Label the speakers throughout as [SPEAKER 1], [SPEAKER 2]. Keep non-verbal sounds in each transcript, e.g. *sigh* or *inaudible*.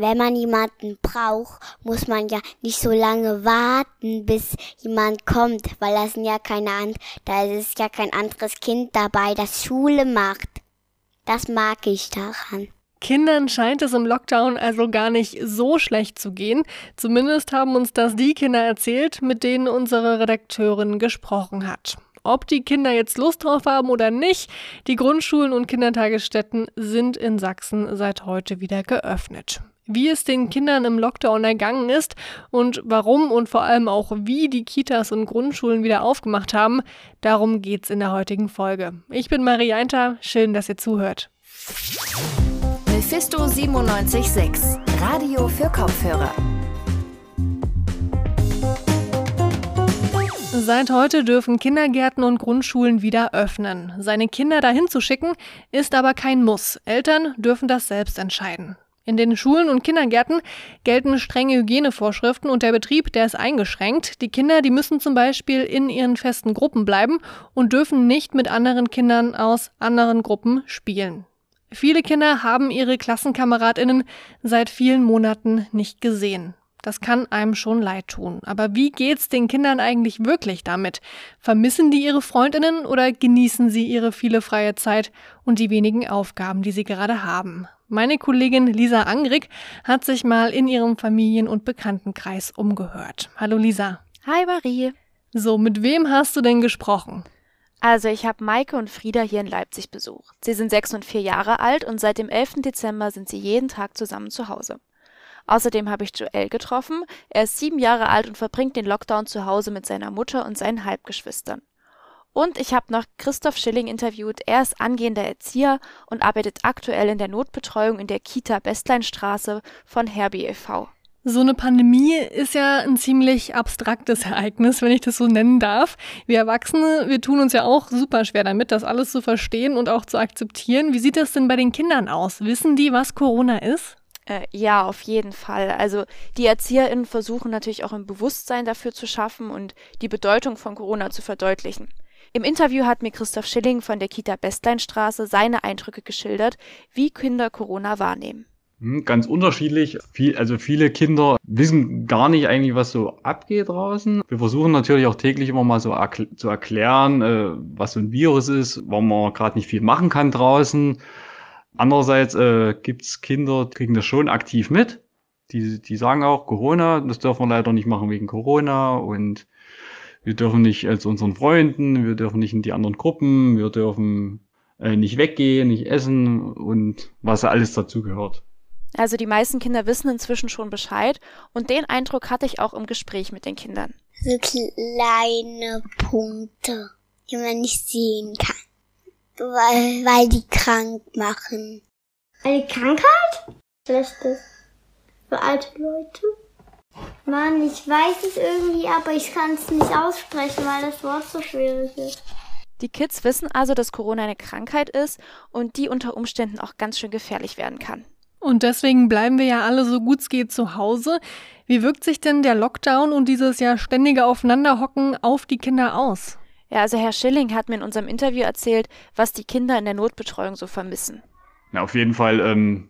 [SPEAKER 1] wenn man jemanden braucht, muss man ja nicht so lange warten, bis jemand kommt, weil das sind ja keine and da ist ja kein anderes Kind dabei, das Schule macht. Das mag ich daran.
[SPEAKER 2] Kindern scheint es im Lockdown also gar nicht so schlecht zu gehen. Zumindest haben uns das die Kinder erzählt, mit denen unsere Redakteurin gesprochen hat. Ob die Kinder jetzt Lust drauf haben oder nicht, die Grundschulen und Kindertagesstätten sind in Sachsen seit heute wieder geöffnet. Wie es den Kindern im Lockdown ergangen ist und warum und vor allem auch wie die Kitas und Grundschulen wieder aufgemacht haben, darum geht's in der heutigen Folge. Ich bin Marie Einter, schön, dass ihr zuhört.
[SPEAKER 3] Mephisto 976, Radio für Kopfhörer.
[SPEAKER 2] Seit heute dürfen Kindergärten und Grundschulen wieder öffnen. Seine Kinder dahin zu schicken, ist aber kein Muss. Eltern dürfen das selbst entscheiden. In den Schulen und Kindergärten gelten strenge Hygienevorschriften und der Betrieb, der ist eingeschränkt. Die Kinder, die müssen zum Beispiel in ihren festen Gruppen bleiben und dürfen nicht mit anderen Kindern aus anderen Gruppen spielen. Viele Kinder haben ihre Klassenkameradinnen seit vielen Monaten nicht gesehen. Das kann einem schon leid tun. Aber wie geht's den Kindern eigentlich wirklich damit? Vermissen die ihre Freundinnen oder genießen sie ihre viele freie Zeit und die wenigen Aufgaben, die sie gerade haben? Meine Kollegin Lisa Angrig hat sich mal in ihrem Familien- und Bekanntenkreis umgehört. Hallo Lisa.
[SPEAKER 4] Hi Marie.
[SPEAKER 2] So, mit wem hast du denn gesprochen?
[SPEAKER 4] Also ich habe Maike und Frieda hier in Leipzig besucht. Sie sind sechs und vier Jahre alt und seit dem 11. Dezember sind sie jeden Tag zusammen zu Hause. Außerdem habe ich Joel getroffen. Er ist sieben Jahre alt und verbringt den Lockdown zu Hause mit seiner Mutter und seinen Halbgeschwistern. Und ich habe noch Christoph Schilling interviewt. Er ist angehender Erzieher und arbeitet aktuell in der Notbetreuung in der Kita Bestleinstraße von Herbie e.V.
[SPEAKER 2] So eine Pandemie ist ja ein ziemlich abstraktes Ereignis, wenn ich das so nennen darf. Wir Erwachsene, wir tun uns ja auch super schwer damit, das alles zu verstehen und auch zu akzeptieren. Wie sieht das denn bei den Kindern aus? Wissen die, was Corona ist?
[SPEAKER 4] Äh, ja, auf jeden Fall. Also die ErzieherInnen versuchen natürlich auch ein Bewusstsein dafür zu schaffen und die Bedeutung von Corona zu verdeutlichen. Im Interview hat mir Christoph Schilling von der Kita Bestleinstraße seine Eindrücke geschildert, wie Kinder Corona wahrnehmen.
[SPEAKER 5] Hm, ganz unterschiedlich. Also viele Kinder wissen gar nicht eigentlich, was so abgeht draußen. Wir versuchen natürlich auch täglich immer mal so erkl zu erklären, äh, was so ein Virus ist, warum man gerade nicht viel machen kann draußen. Andererseits äh, gibt Kinder, kriegen das schon aktiv mit. Die, die sagen auch, Corona, das dürfen wir leider nicht machen wegen Corona und wir dürfen nicht als unseren Freunden, wir dürfen nicht in die anderen Gruppen, wir dürfen äh, nicht weggehen, nicht essen und was alles dazu gehört.
[SPEAKER 4] Also die meisten Kinder wissen inzwischen schon Bescheid und den Eindruck hatte ich auch im Gespräch mit den Kindern.
[SPEAKER 1] So kleine Punkte, die man nicht sehen kann weil, weil die krank machen.
[SPEAKER 6] Eine Krankheit? Schlechtes. Für alte Leute? Mann, ich weiß es irgendwie, aber ich kann es nicht aussprechen, weil das Wort so schwierig ist.
[SPEAKER 4] Die Kids wissen also, dass Corona eine Krankheit ist und die unter Umständen auch ganz schön gefährlich werden kann.
[SPEAKER 2] Und deswegen bleiben wir ja alle so gut es geht zu Hause. Wie wirkt sich denn der Lockdown und dieses ja ständige Aufeinanderhocken auf die Kinder aus?
[SPEAKER 4] Ja, also Herr Schilling hat mir in unserem Interview erzählt, was die Kinder in der Notbetreuung so vermissen.
[SPEAKER 5] Ja, auf jeden Fall ähm,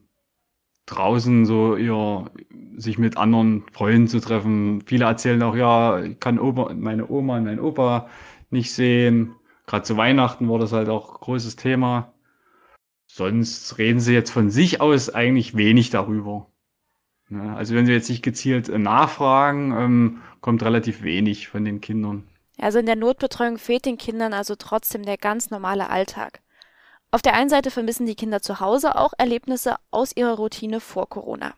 [SPEAKER 5] draußen so ihr sich mit anderen Freunden zu treffen. Viele erzählen auch, ja, ich kann Opa, meine Oma und mein Opa nicht sehen. Gerade zu Weihnachten war das halt auch großes Thema. Sonst reden sie jetzt von sich aus eigentlich wenig darüber. Ja, also wenn sie jetzt nicht gezielt äh, nachfragen, ähm, kommt relativ wenig von den Kindern.
[SPEAKER 4] Also in der Notbetreuung fehlt den Kindern also trotzdem der ganz normale Alltag. Auf der einen Seite vermissen die Kinder zu Hause auch Erlebnisse aus ihrer Routine vor Corona.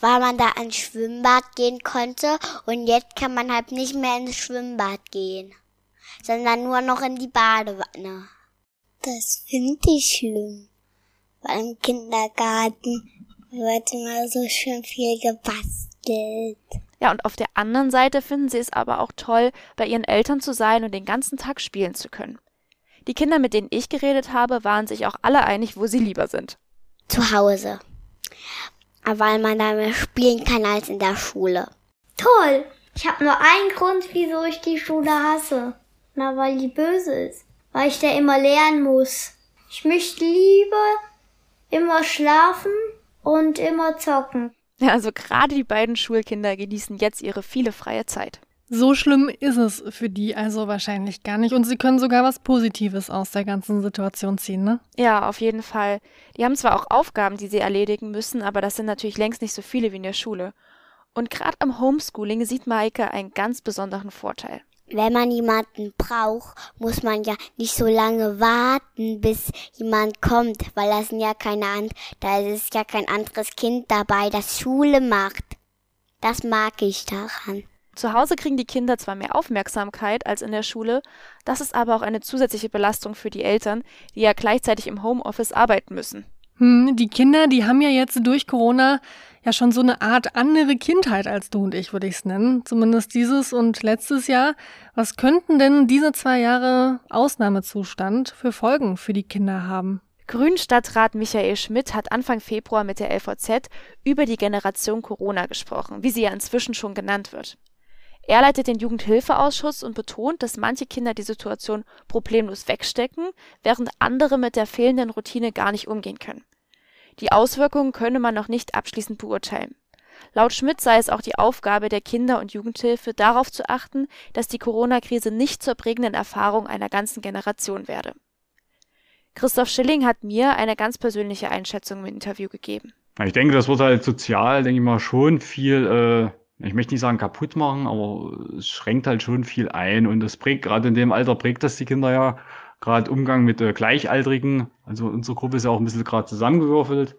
[SPEAKER 1] Weil man da ans Schwimmbad gehen konnte und jetzt kann man halt nicht mehr ins Schwimmbad gehen, sondern nur noch in die Badewanne. Das finde ich schlimm. Weil im Kindergarten wird immer so schön viel gebastelt.
[SPEAKER 4] Ja, und auf der anderen Seite finden sie es aber auch toll, bei ihren Eltern zu sein und den ganzen Tag spielen zu können. Die Kinder, mit denen ich geredet habe, waren sich auch alle einig, wo sie lieber sind.
[SPEAKER 1] Zu Hause. Weil man da mehr spielen kann als in der Schule.
[SPEAKER 6] Toll! Ich habe nur einen Grund, wieso ich die Schule hasse. Na, weil die böse ist. Weil ich da immer lernen muss. Ich möchte lieber immer schlafen und immer zocken.
[SPEAKER 4] Ja, *laughs* also gerade die beiden Schulkinder genießen jetzt ihre viele freie Zeit.
[SPEAKER 2] So schlimm ist es für die also wahrscheinlich gar nicht. Und sie können sogar was Positives aus der ganzen Situation ziehen, ne?
[SPEAKER 4] Ja, auf jeden Fall. Die haben zwar auch Aufgaben, die sie erledigen müssen, aber das sind natürlich längst nicht so viele wie in der Schule. Und gerade am Homeschooling sieht Maike einen ganz besonderen Vorteil.
[SPEAKER 1] Wenn man jemanden braucht, muss man ja nicht so lange warten, bis jemand kommt, weil das sind ja keine and da ist ja kein anderes Kind dabei, das Schule macht. Das mag ich daran.
[SPEAKER 4] Zu Hause kriegen die Kinder zwar mehr Aufmerksamkeit als in der Schule, das ist aber auch eine zusätzliche Belastung für die Eltern, die ja gleichzeitig im Homeoffice arbeiten müssen.
[SPEAKER 2] Hm, die Kinder, die haben ja jetzt durch Corona ja schon so eine Art andere Kindheit als du und ich, würde ich es nennen. Zumindest dieses und letztes Jahr. Was könnten denn diese zwei Jahre Ausnahmezustand für Folgen für die Kinder haben?
[SPEAKER 4] Grünstadtrat Michael Schmidt hat Anfang Februar mit der LVZ über die Generation Corona gesprochen, wie sie ja inzwischen schon genannt wird. Er leitet den Jugendhilfeausschuss und betont, dass manche Kinder die Situation problemlos wegstecken, während andere mit der fehlenden Routine gar nicht umgehen können. Die Auswirkungen könne man noch nicht abschließend beurteilen. Laut Schmidt sei es auch die Aufgabe der Kinder- und Jugendhilfe, darauf zu achten, dass die Corona-Krise nicht zur prägenden Erfahrung einer ganzen Generation werde. Christoph Schilling hat mir eine ganz persönliche Einschätzung im Interview gegeben.
[SPEAKER 5] Ich denke, das wird halt sozial, denke ich mal, schon viel äh, ich möchte nicht sagen kaputt machen, aber es schränkt halt schon viel ein und das prägt, gerade in dem Alter prägt das die Kinder ja, gerade Umgang mit äh, Gleichaltrigen, also unsere Gruppe ist ja auch ein bisschen gerade zusammengewürfelt.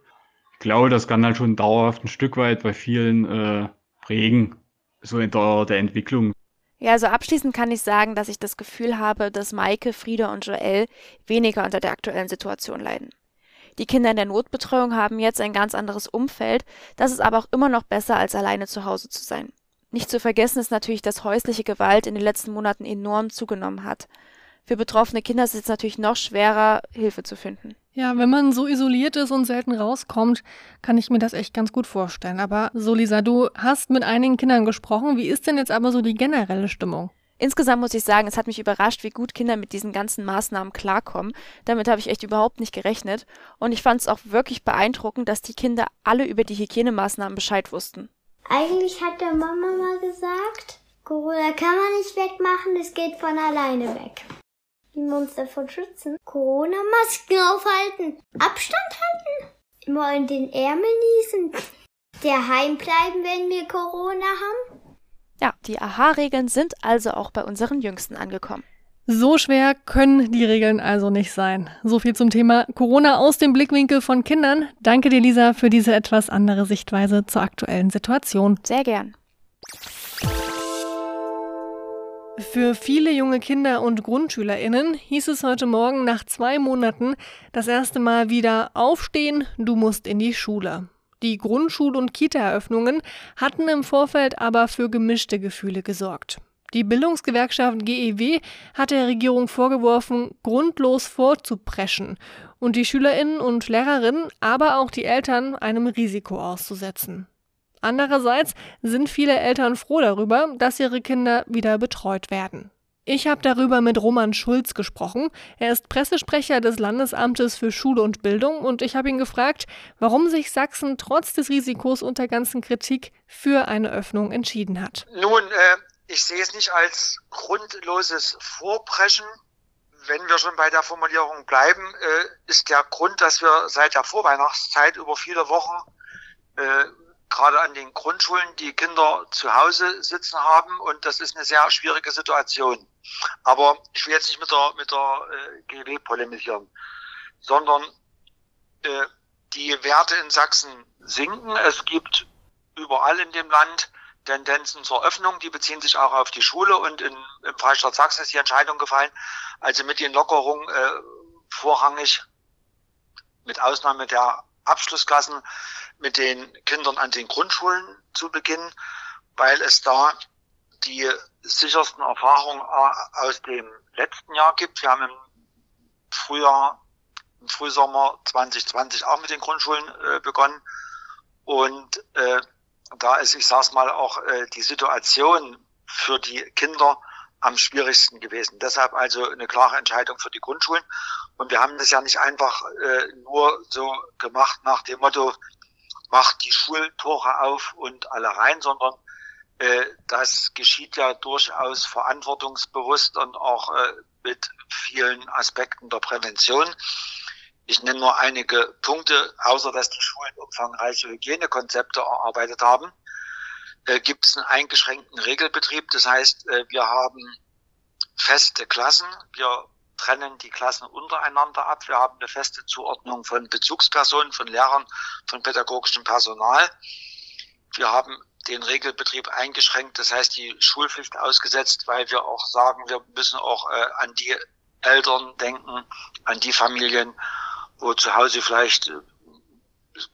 [SPEAKER 5] Ich glaube, das kann halt schon dauerhaft ein Stück weit bei vielen äh, prägen, so in der, der Entwicklung.
[SPEAKER 4] Ja, also abschließend kann ich sagen, dass ich das Gefühl habe, dass Maike, Frieda und Joel weniger unter der aktuellen Situation leiden. Die Kinder in der Notbetreuung haben jetzt ein ganz anderes Umfeld, das ist aber auch immer noch besser, als alleine zu Hause zu sein. Nicht zu vergessen ist natürlich, dass häusliche Gewalt in den letzten Monaten enorm zugenommen hat. Für betroffene Kinder ist es natürlich noch schwerer, Hilfe zu finden.
[SPEAKER 2] Ja, wenn man so isoliert ist und selten rauskommt, kann ich mir das echt ganz gut vorstellen. Aber so, Lisa, du hast mit einigen Kindern gesprochen. Wie ist denn jetzt aber so die generelle Stimmung?
[SPEAKER 4] Insgesamt muss ich sagen, es hat mich überrascht, wie gut Kinder mit diesen ganzen Maßnahmen klarkommen. Damit habe ich echt überhaupt nicht gerechnet. Und ich fand es auch wirklich beeindruckend, dass die Kinder alle über die Hygienemaßnahmen Bescheid wussten.
[SPEAKER 6] Eigentlich hat der Mama mal gesagt, Corona kann man nicht wegmachen, es geht von alleine weg. Wie wir uns davon schützen? Corona-Masken aufhalten, Abstand halten, immer in den Ärmel niesen, daheim bleiben, wenn wir Corona haben
[SPEAKER 4] ja, die Aha-Regeln sind also auch bei unseren Jüngsten angekommen.
[SPEAKER 2] So schwer können die Regeln also nicht sein. So viel zum Thema Corona aus dem Blickwinkel von Kindern. Danke dir, Lisa, für diese etwas andere Sichtweise zur aktuellen Situation.
[SPEAKER 4] Sehr gern.
[SPEAKER 2] Für viele junge Kinder und GrundschülerInnen hieß es heute Morgen nach zwei Monaten das erste Mal wieder aufstehen, du musst in die Schule. Die Grundschul- und Kita-Eröffnungen hatten im Vorfeld aber für gemischte Gefühle gesorgt. Die Bildungsgewerkschaft GEW hat der Regierung vorgeworfen, grundlos vorzupreschen und die Schülerinnen und Lehrerinnen, aber auch die Eltern einem Risiko auszusetzen. Andererseits sind viele Eltern froh darüber, dass ihre Kinder wieder betreut werden. Ich habe darüber mit Roman Schulz gesprochen. Er ist Pressesprecher des Landesamtes für Schule und Bildung und ich habe ihn gefragt, warum sich Sachsen trotz des Risikos und der ganzen Kritik für eine Öffnung entschieden hat.
[SPEAKER 7] Nun, äh, ich sehe es nicht als grundloses Vorpreschen. Wenn wir schon bei der Formulierung bleiben, äh, ist der Grund, dass wir seit der Vorweihnachtszeit über viele Wochen äh, gerade an den Grundschulen die Kinder zu Hause sitzen haben und das ist eine sehr schwierige Situation. Aber ich will jetzt nicht mit der, mit der äh, GW polemisieren, sondern äh, die Werte in Sachsen sinken. Es gibt überall in dem Land Tendenzen zur Öffnung, die beziehen sich auch auf die Schule und in, im Freistaat Sachsen ist die Entscheidung gefallen, also mit den Lockerungen äh, vorrangig, mit Ausnahme der Abschlussklassen, mit den Kindern an den Grundschulen zu beginnen, weil es da die sichersten Erfahrungen aus dem letzten Jahr gibt. Wir haben im Frühjahr, im Frühsommer 2020 auch mit den Grundschulen äh, begonnen. Und äh, da ist, ich sag's mal, auch äh, die Situation für die Kinder am schwierigsten gewesen. Deshalb also eine klare Entscheidung für die Grundschulen. Und wir haben das ja nicht einfach äh, nur so gemacht nach dem Motto, macht die Schultore auf und alle rein, sondern äh, das geschieht ja durchaus verantwortungsbewusst und auch äh, mit vielen Aspekten der Prävention. Ich nenne nur einige Punkte, außer dass die Schulen umfangreiche Hygienekonzepte erarbeitet haben, äh, gibt es einen eingeschränkten Regelbetrieb. Das heißt, äh, wir haben feste Klassen, wir trennen die Klassen untereinander ab, wir haben eine feste Zuordnung von Bezugspersonen, von Lehrern, von pädagogischem Personal. Wir haben den Regelbetrieb eingeschränkt, das heißt die Schulpflicht ausgesetzt, weil wir auch sagen, wir müssen auch äh, an die Eltern denken, an die Familien, wo zu Hause vielleicht äh,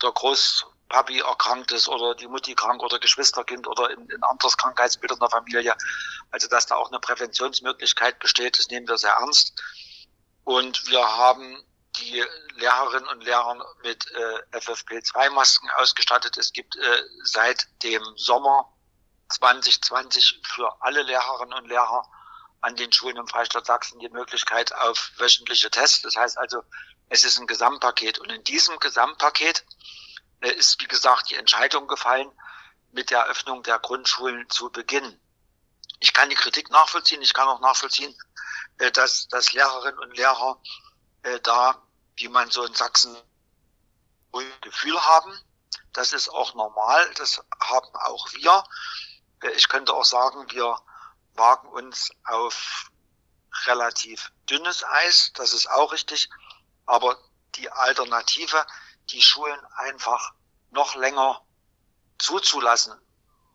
[SPEAKER 7] der Großpapi erkrankt ist oder die Mutti krank oder Geschwisterkind oder in, in anderes Krankheitsbild in der Familie. Also dass da auch eine Präventionsmöglichkeit besteht, das nehmen wir sehr ernst. Und wir haben die Lehrerinnen und Lehrer mit äh, FFP2-Masken ausgestattet. Es gibt äh, seit dem Sommer 2020 für alle Lehrerinnen und Lehrer an den Schulen im Freistaat Sachsen die Möglichkeit auf wöchentliche Tests. Das heißt also, es ist ein Gesamtpaket. Und in diesem Gesamtpaket ist, wie gesagt, die Entscheidung gefallen, mit der Öffnung der Grundschulen zu beginnen. Ich kann die Kritik nachvollziehen. Ich kann auch nachvollziehen, äh, dass, dass Lehrerinnen und Lehrer äh, da, wie man so in Sachsen Gefühl haben. Das ist auch normal. Das haben auch wir. Äh, ich könnte auch sagen, wir wagen uns auf relativ dünnes Eis. Das ist auch richtig. Aber die Alternative, die Schulen einfach noch länger zuzulassen,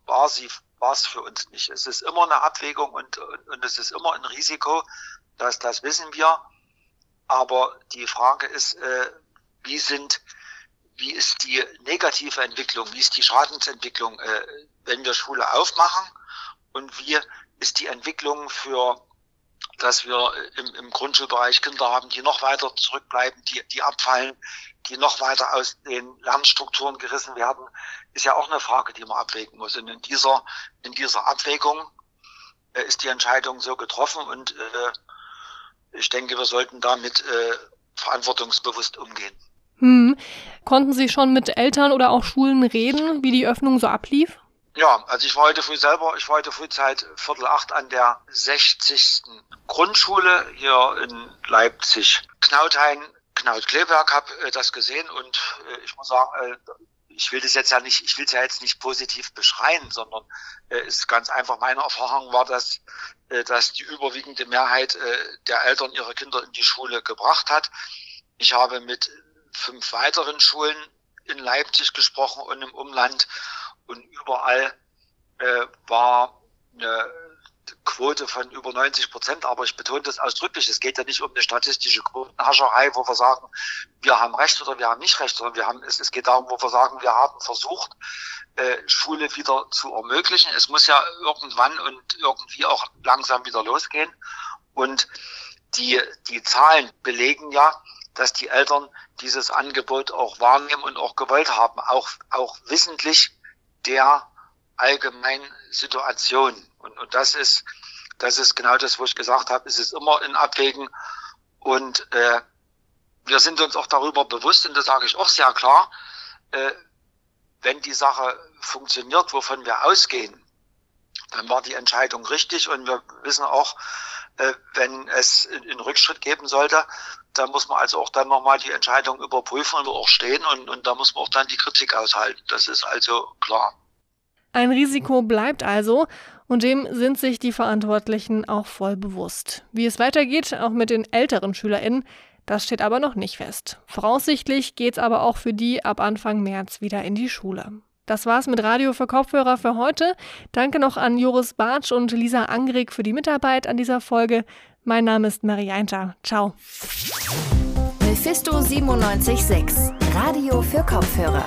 [SPEAKER 7] war sie war es für uns nicht. Es ist immer eine Abwägung und, und, und es ist immer ein Risiko, dass das wissen wir. Aber die Frage ist, äh, wie sind, wie ist die negative Entwicklung, wie ist die Schadensentwicklung, äh, wenn wir Schule aufmachen und wie ist die Entwicklung für, dass wir im, im Grundschulbereich Kinder haben, die noch weiter zurückbleiben, die, die abfallen, die noch weiter aus den Lernstrukturen gerissen werden, ist ja auch eine Frage, die man abwägen muss. Und in dieser, in dieser Abwägung äh, ist die Entscheidung so getroffen und äh, ich denke, wir sollten damit äh, verantwortungsbewusst umgehen.
[SPEAKER 2] Hm. Konnten Sie schon mit Eltern oder auch Schulen reden, wie die Öffnung so ablief?
[SPEAKER 7] Ja, also ich war heute früh selber, ich war heute früh Viertel acht an der 60. Grundschule hier in Leipzig. Knauthain, Knaut-Kleberg habe äh, das gesehen und äh, ich muss sagen, äh, ich will das jetzt ja nicht, ich will es ja jetzt nicht positiv beschreien, sondern äh, ist ganz einfach meine Erfahrung war, dass, äh, dass die überwiegende Mehrheit äh, der Eltern ihre Kinder in die Schule gebracht hat. Ich habe mit fünf weiteren Schulen in Leipzig gesprochen und im Umland und überall äh, war eine Quote von über 90 Prozent, aber ich betone das ausdrücklich. Es geht ja nicht um eine statistische Quotenhascherei, wo wir sagen, wir haben Recht oder wir haben nicht Recht, sondern wir haben, es, es geht darum, wo wir sagen, wir haben versucht, äh, Schule wieder zu ermöglichen. Es muss ja irgendwann und irgendwie auch langsam wieder losgehen. Und die, die Zahlen belegen ja, dass die Eltern dieses Angebot auch wahrnehmen und auch gewollt haben, auch, auch wissentlich der allgemeinen Situation. Und, und das ist, das ist genau das, wo ich gesagt habe, es ist immer in Abwägen und äh, wir sind uns auch darüber bewusst, und das sage ich auch sehr klar, äh, wenn die Sache funktioniert, wovon wir ausgehen, dann war die Entscheidung richtig und wir wissen auch, wenn es einen Rückschritt geben sollte, dann muss man also auch dann nochmal die Entscheidung überprüfen und auch stehen und, und da muss man auch dann die Kritik aushalten. Das ist also klar.
[SPEAKER 2] Ein Risiko bleibt also und dem sind sich die Verantwortlichen auch voll bewusst. Wie es weitergeht, auch mit den älteren SchülerInnen, das steht aber noch nicht fest. Voraussichtlich geht's aber auch für die ab Anfang März wieder in die Schule. Das war's mit Radio für Kopfhörer für heute. Danke noch an Joris Bartsch und Lisa Angrig für die Mitarbeit an dieser Folge. Mein Name ist Marie Einter. Ciao.
[SPEAKER 3] Mephisto 976, Radio für Kopfhörer.